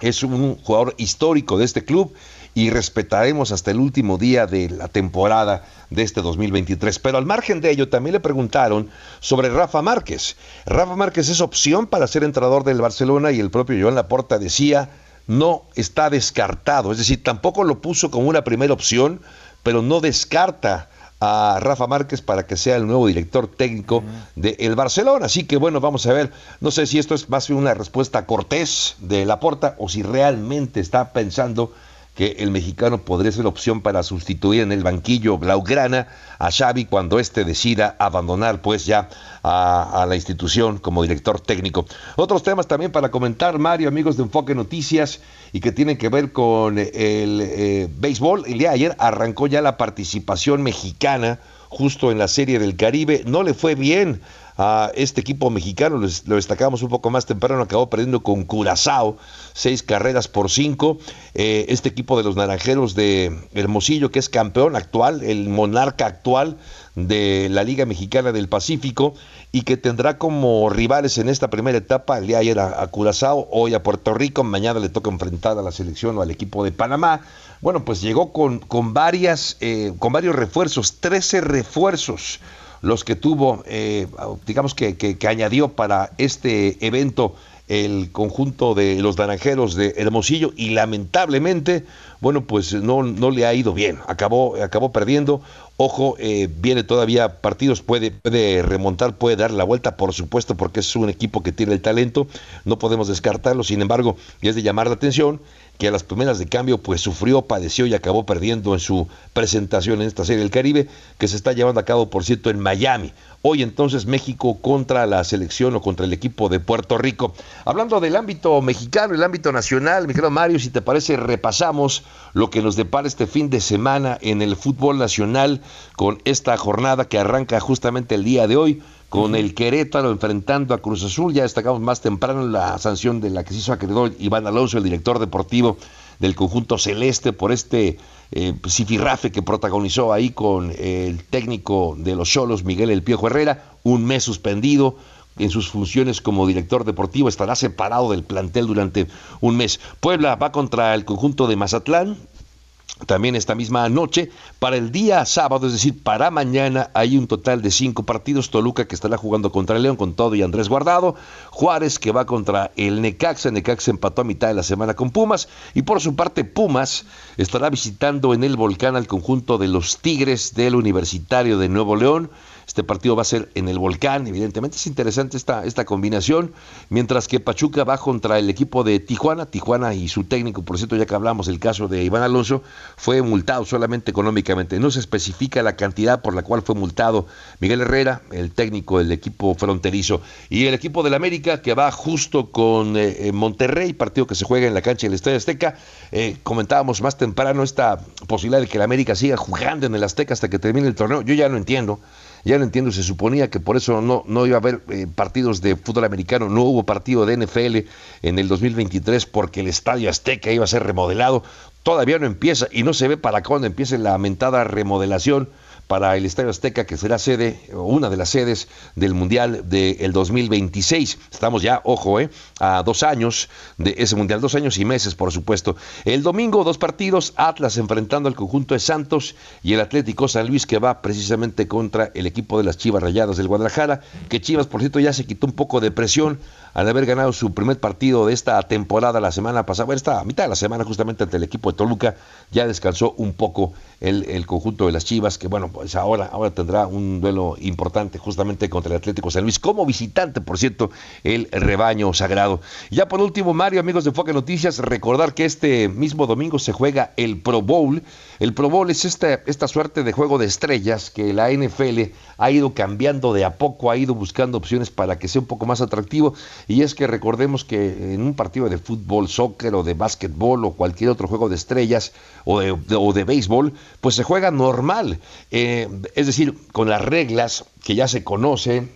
Es un jugador histórico de este club y respetaremos hasta el último día de la temporada de este 2023. Pero al margen de ello, también le preguntaron sobre Rafa Márquez. Rafa Márquez es opción para ser entrenador del Barcelona y el propio Joan Laporta decía, no está descartado. Es decir, tampoco lo puso como una primera opción, pero no descarta a Rafa Márquez para que sea el nuevo director técnico del el Barcelona. Así que bueno, vamos a ver, no sé si esto es más una respuesta cortés de Laporta o si realmente está pensando que el mexicano podría ser opción para sustituir en el banquillo Blaugrana a Xavi cuando éste decida abandonar pues ya a, la institución como director técnico. Otros temas también para comentar, Mario, amigos de Enfoque Noticias, y que tienen que ver con el eh, béisbol. El día de ayer arrancó ya la participación mexicana justo en la Serie del Caribe. No le fue bien a este equipo mexicano, lo destacamos un poco más temprano, acabó perdiendo con Curazao, seis carreras por cinco. Eh, este equipo de los Naranjeros de Hermosillo, que es campeón actual, el monarca actual de la Liga Mexicana del Pacífico, y que tendrá como rivales en esta primera etapa, el día ayer a, Curazao, hoy a Puerto Rico, mañana le toca enfrentar a la selección o al equipo de Panamá. Bueno, pues llegó con, con, varias, eh, con varios refuerzos, 13 refuerzos los que tuvo, eh, digamos que, que, añadió para este evento el conjunto de los naranjeros de Hermosillo y lamentablemente, bueno, pues no, no le ha ido bien, acabó, acabó perdiendo. Ojo, eh, viene todavía partidos, puede, puede remontar, puede dar la vuelta, por supuesto, porque es un equipo que tiene el talento, no podemos descartarlo, sin embargo, es de llamar la atención que a las primeras de cambio pues sufrió, padeció y acabó perdiendo en su presentación en esta serie del Caribe, que se está llevando a cabo, por cierto, en Miami. Hoy entonces México contra la selección o contra el equipo de Puerto Rico. Hablando del ámbito mexicano, el ámbito nacional, mi querido Mario, si te parece, repasamos lo que nos depara este fin de semana en el fútbol nacional con esta jornada que arranca justamente el día de hoy con el Querétaro enfrentando a Cruz Azul. Ya destacamos más temprano la sanción de la que se hizo Iván Alonso, el director deportivo del conjunto celeste, por este eh, cifirrafe que protagonizó ahí con el técnico de los Cholos, Miguel El Piojo Herrera, un mes suspendido en sus funciones como director deportivo, estará separado del plantel durante un mes. Puebla va contra el conjunto de Mazatlán, también esta misma noche. Para el día sábado, es decir, para mañana, hay un total de cinco partidos. Toluca que estará jugando contra el León con todo y Andrés Guardado. Juárez que va contra el Necaxa. Necaxa empató a mitad de la semana con Pumas. Y por su parte, Pumas estará visitando en el volcán al conjunto de los Tigres del Universitario de Nuevo León Este partido va a ser en el volcán, evidentemente es interesante esta, esta combinación, mientras que Pachuca va contra el equipo de Tijuana, Tijuana y su técnico, por cierto, ya que hablamos del caso de Iván Alonso, fue multado solamente económicamente. No se especifica la cantidad por la cual fue multado Miguel Herrera, el técnico del equipo fronterizo, y el equipo del América que va justo con eh, Monterrey, partido que se juega en la cancha del Estadio Azteca. Eh, comentábamos más temprano esta posibilidad de que el América siga jugando en el Azteca hasta que termine el torneo. Yo ya no entiendo ya no entiendo, se suponía que por eso no, no iba a haber eh, partidos de fútbol americano, no hubo partido de NFL en el 2023 porque el Estadio Azteca iba a ser remodelado, todavía no empieza y no se ve para cuándo empiece la lamentada remodelación para el Estadio Azteca, que será sede, una de las sedes del Mundial del 2026. Estamos ya, ojo, eh, a dos años de ese Mundial, dos años y meses, por supuesto. El domingo, dos partidos, Atlas enfrentando al conjunto de Santos y el Atlético San Luis, que va precisamente contra el equipo de las Chivas Rayadas del Guadalajara, que Chivas, por cierto, ya se quitó un poco de presión al haber ganado su primer partido de esta temporada la semana pasada, esta mitad de la semana justamente ante el equipo de Toluca, ya descansó un poco el, el conjunto de las Chivas, que bueno, pues ahora, ahora tendrá un duelo importante justamente contra el Atlético San Luis, como visitante, por cierto, el rebaño sagrado. Ya por último, Mario, amigos de Foque Noticias, recordar que este mismo domingo se juega el Pro Bowl. El Pro Bowl es esta, esta suerte de juego de estrellas que la NFL ha ido cambiando de a poco, ha ido buscando opciones para que sea un poco más atractivo y es que recordemos que en un partido de fútbol, soccer o de básquetbol o cualquier otro juego de estrellas o de, o de béisbol, pues se juega normal. Eh, es decir, con las reglas que ya se conocen,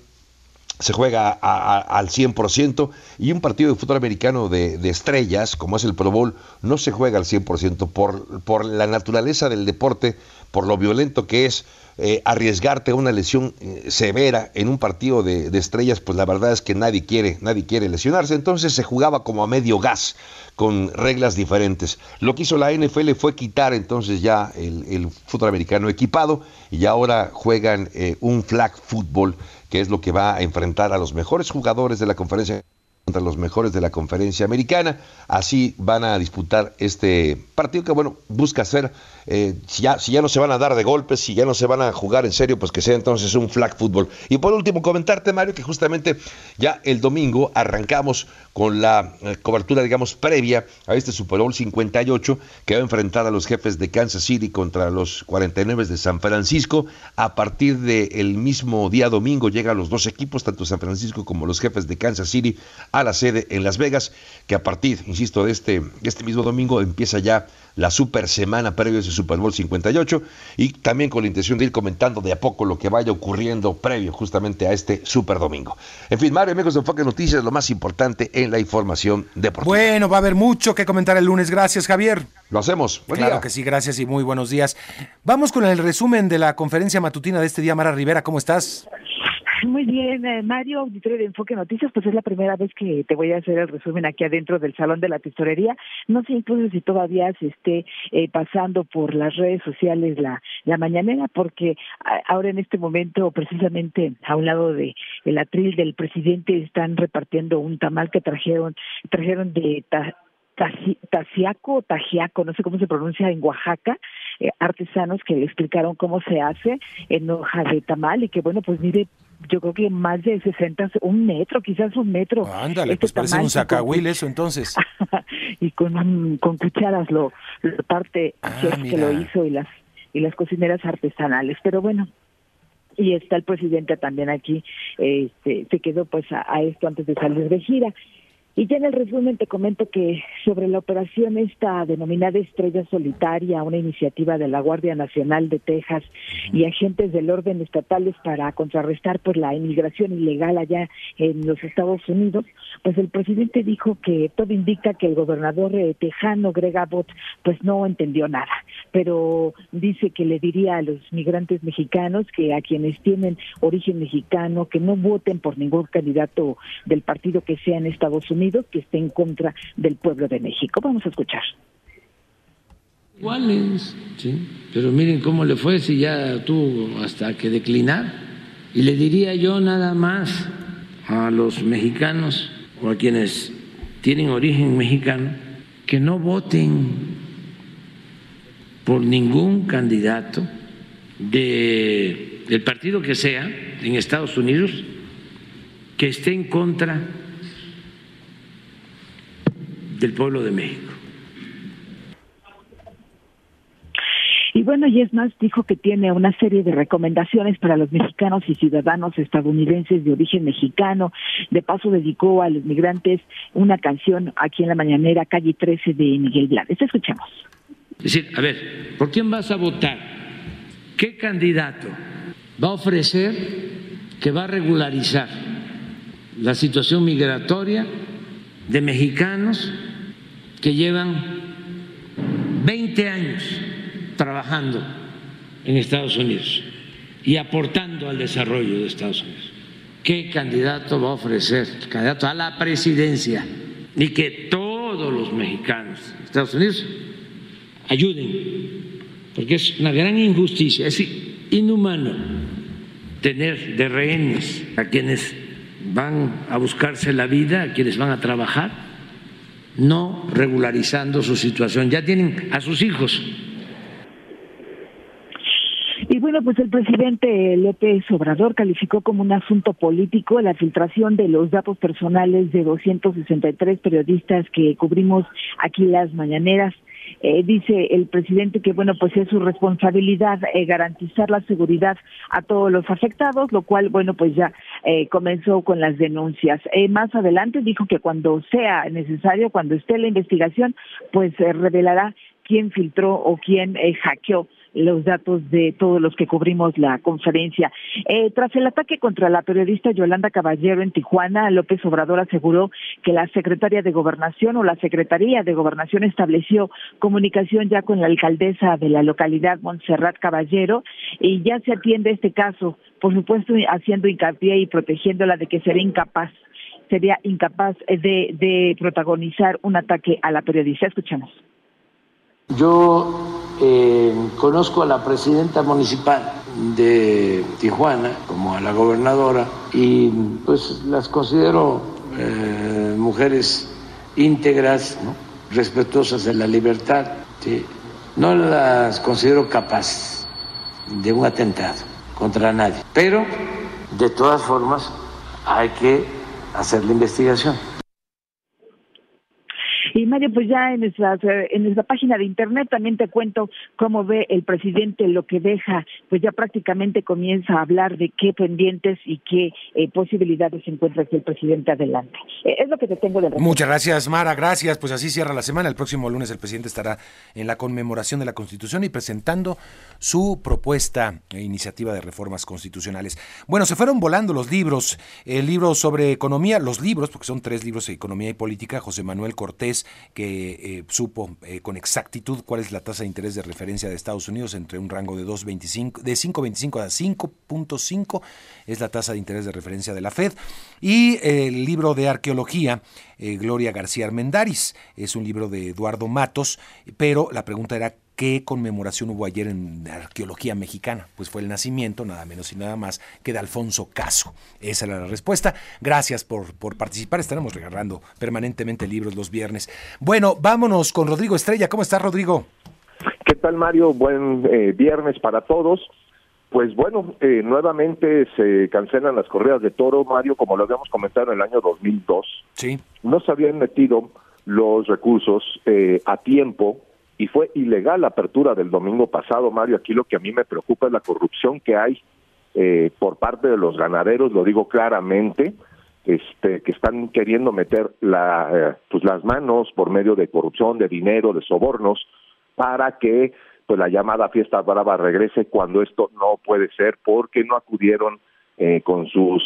se juega al 100% y un partido de fútbol americano de, de, estrellas, como es el Pro Bowl, no se juega al 100% por, por la naturaleza del deporte, por lo violento que es, eh, arriesgarte a una lesión eh, severa en un partido de, de, estrellas, pues la verdad es que nadie quiere, nadie quiere lesionarse. Entonces se jugaba como a medio gas, con reglas diferentes. Lo que hizo la NFL fue quitar entonces ya el, fútbol americano equipado y ahora juegan eh, un flag fútbol, que es lo que va a enfrentar a los mejores jugadores de la conferencia contra los mejores de la conferencia americana. Así van a disputar este partido que, bueno, busca ser, eh, si, ya, no se van a dar de golpes, si ya no se van a jugar en serio, pues que sea entonces un flag fútbol. Y por último, comentarte, Mario, que justamente ya el domingo arrancamos con la eh, cobertura, digamos, previa a este Super Bowl 58, que va a enfrentar a los jefes de Kansas City contra los 49 de San Francisco. A partir del mismo día domingo llegan los dos equipos, tanto San Francisco como los jefes de Kansas City, a la sede en Las Vegas, que a partir, insisto, de este, este mismo domingo empieza ya la super semana previa a ese Super Bowl 58 y también con la intención de ir comentando de a poco lo que vaya ocurriendo previo justamente a este Super Domingo. En fin, Mario, amigos de Enfoque Noticias, lo más importante en la información deportiva. Bueno, va a haber mucho que comentar el lunes. Gracias, Javier. Lo hacemos. Buen claro día. que sí, gracias y muy buenos días. Vamos con el resumen de la conferencia matutina de este día. Mara Rivera, ¿cómo estás? Muy bien, eh, Mario, auditorio de Enfoque Noticias, pues es la primera vez que te voy a hacer el resumen aquí adentro del Salón de la Tesorería. No sé incluso si todavía se esté eh, pasando por las redes sociales la, la mañanera, porque a, ahora en este momento, precisamente a un lado de el atril del presidente, están repartiendo un tamal que trajeron, trajeron de ta, Taciaco o Tajiaco, no sé cómo se pronuncia en Oaxaca, eh, artesanos que explicaron cómo se hace en hoja de tamal y que bueno, pues mire, yo creo que más de 60, un metro, quizás un metro. Ándale, este pues parece un sacahuil eso entonces. y con, con cucharas lo, lo parte ah, que lo hizo y las y las cocineras artesanales, pero bueno, y está el presidente también aquí, este, se quedó pues a, a esto antes de salir de gira. Y ya en el resumen te comento que sobre la operación esta denominada Estrella Solitaria, una iniciativa de la Guardia Nacional de Texas y agentes del orden estatales para contrarrestar pues la inmigración ilegal allá en los Estados Unidos, pues el presidente dijo que todo indica que el gobernador eh, tejano Greg Abbott pues no entendió nada, pero dice que le diría a los migrantes mexicanos que a quienes tienen origen mexicano que no voten por ningún candidato del partido que sea en Estados Unidos que esté en contra del pueblo de México. Vamos a escuchar. Iguales, sí, pero miren cómo le fue si ya tuvo hasta que declinar. Y le diría yo nada más a los mexicanos o a quienes tienen origen mexicano que no voten por ningún candidato de el partido que sea en Estados Unidos que esté en contra del pueblo de México. Y bueno, y es más, dijo que tiene una serie de recomendaciones para los mexicanos y ciudadanos estadounidenses de origen mexicano. De paso, dedicó a los migrantes una canción aquí en la mañanera, calle 13 de Miguel Blades. Escuchemos. Es decir, a ver, ¿por quién vas a votar? ¿Qué candidato va a ofrecer que va a regularizar la situación migratoria de mexicanos que llevan 20 años trabajando en Estados Unidos y aportando al desarrollo de Estados Unidos. ¿Qué candidato va a ofrecer? Candidato a la presidencia y que todos los mexicanos de Estados Unidos ayuden, porque es una gran injusticia, es inhumano tener de rehenes a quienes van a buscarse la vida, a quienes van a trabajar, no regularizando su situación. Ya tienen a sus hijos y bueno, pues el presidente López Obrador calificó como un asunto político la filtración de los datos personales de 263 periodistas que cubrimos aquí las mañaneras. Eh, dice el presidente que bueno pues es su responsabilidad eh, garantizar la seguridad a todos los afectados lo cual bueno pues ya eh, comenzó con las denuncias. Más adelante dijo que cuando sea necesario cuando esté la investigación pues revelará quién filtró o quién hackeó los datos de todos los que cubrimos la conferencia. Eh, tras el ataque contra la periodista Yolanda Caballero en Tijuana, López Obrador aseguró que la secretaria de Gobernación o la Secretaría de Gobernación estableció comunicación ya con la alcaldesa de la localidad, Montserrat Caballero, y ya se atiende este caso, por supuesto haciendo hincapié y protegiéndola de que sería incapaz sería incapaz de, de protagonizar un ataque a la periodista. Escuchamos. Yo eh, conozco a la presidenta municipal de Tijuana como a la gobernadora y pues las considero eh, mujeres íntegras, respetuosas de la libertad. No las considero capaces de un atentado contra nadie, pero de todas formas hay que hacer la investigación. Y Mario, pues ya en nuestra, en nuestra página de internet también te cuento cómo ve el presidente lo que deja, pues ya prácticamente comienza a hablar de qué pendientes y qué eh, posibilidades encuentra aquí el presidente adelante. Eh, es lo que te tengo de Muchas gracias, Mara, gracias. Pues así cierra la semana. El próximo lunes el presidente estará en la conmemoración de la Constitución y presentando su propuesta e iniciativa de reformas constitucionales. Bueno, se fueron volando los libros, el libro sobre economía, los libros, porque son tres libros de economía y política, José Manuel Cortés que eh, supo eh, con exactitud cuál es la tasa de interés de referencia de Estados Unidos entre un rango de 2.25 de 5.25 a 5.5 es la tasa de interés de referencia de la Fed. Y el libro de arqueología eh, Gloria García Armendaris es un libro de Eduardo Matos pero la pregunta era ¿Qué conmemoración hubo ayer en arqueología mexicana? Pues fue el nacimiento, nada menos y nada más, que de Alfonso Caso. Esa era la respuesta. Gracias por, por participar. Estaremos regalando permanentemente libros los viernes. Bueno, vámonos con Rodrigo Estrella. ¿Cómo estás, Rodrigo? ¿Qué tal, Mario? Buen eh, viernes para todos. Pues bueno, eh, nuevamente se cancelan las corridas de toro, Mario, como lo habíamos comentado en el año 2002. Sí. No se habían metido los recursos eh, a tiempo y fue ilegal la apertura del domingo pasado, Mario. Aquí lo que a mí me preocupa es la corrupción que hay eh, por parte de los ganaderos, lo digo claramente, este, que están queriendo meter la, eh, pues las manos por medio de corrupción, de dinero, de sobornos, para que pues la llamada fiesta brava regrese cuando esto no puede ser, porque no acudieron eh, con sus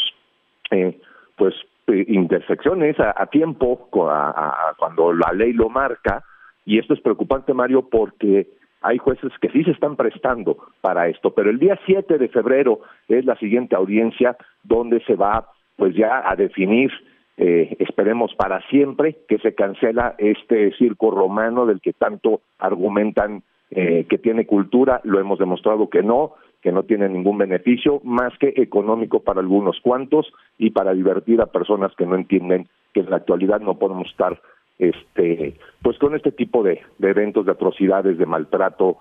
pues intersecciones a, tiempo, cuando la ley lo marca, y esto es preocupante, Mario, porque hay jueces que sí se están prestando para esto, pero el día 7 de febrero es la siguiente audiencia donde se va pues ya a definir, eh, esperemos para siempre, que se cancela este circo romano del que tanto argumentan eh, que tiene cultura, lo hemos demostrado que no, que no tiene ningún beneficio más que económico para algunos cuantos y para divertir a personas que no entienden que en la actualidad no podemos estar este pues con este tipo de, eventos de atrocidades de maltrato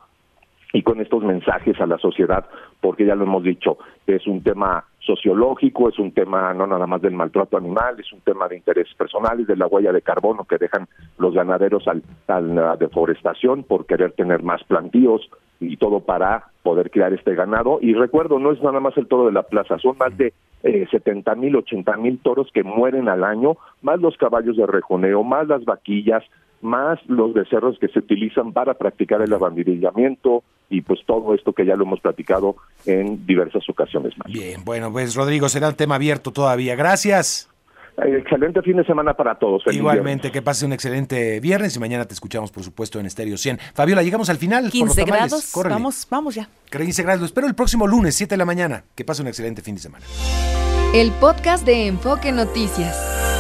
y con estos mensajes a la sociedad, porque ya lo hemos dicho, es un tema sociológico, es un tema no nada más del maltrato animal, es un tema de intereses personales, de la huella de carbono que dejan los ganaderos al, a la deforestación por querer tener más plantíos y todo para poder crear este ganado. Y recuerdo, no es nada más el toro de la plaza, son más de eh, 70 mil, 80 mil toros que mueren al año, más los caballos de rejoneo, más las vaquillas, más los becerros que se utilizan para practicar el abandillamiento y pues todo esto que ya lo hemos platicado en diversas ocasiones más. Bien, bueno, pues Rodrigo, será un tema abierto todavía. Gracias. Eh, excelente fin de semana para todos. Feliz Igualmente, viernes. que pase un excelente viernes y mañana te escuchamos, por supuesto, en Estéreo 100. Fabiola, llegamos al final. 15 grados. Vamos, vamos ya. 15 grados. Lo espero el próximo lunes, 7 de la mañana. Que pase un excelente fin de semana. El podcast de Enfoque Noticias.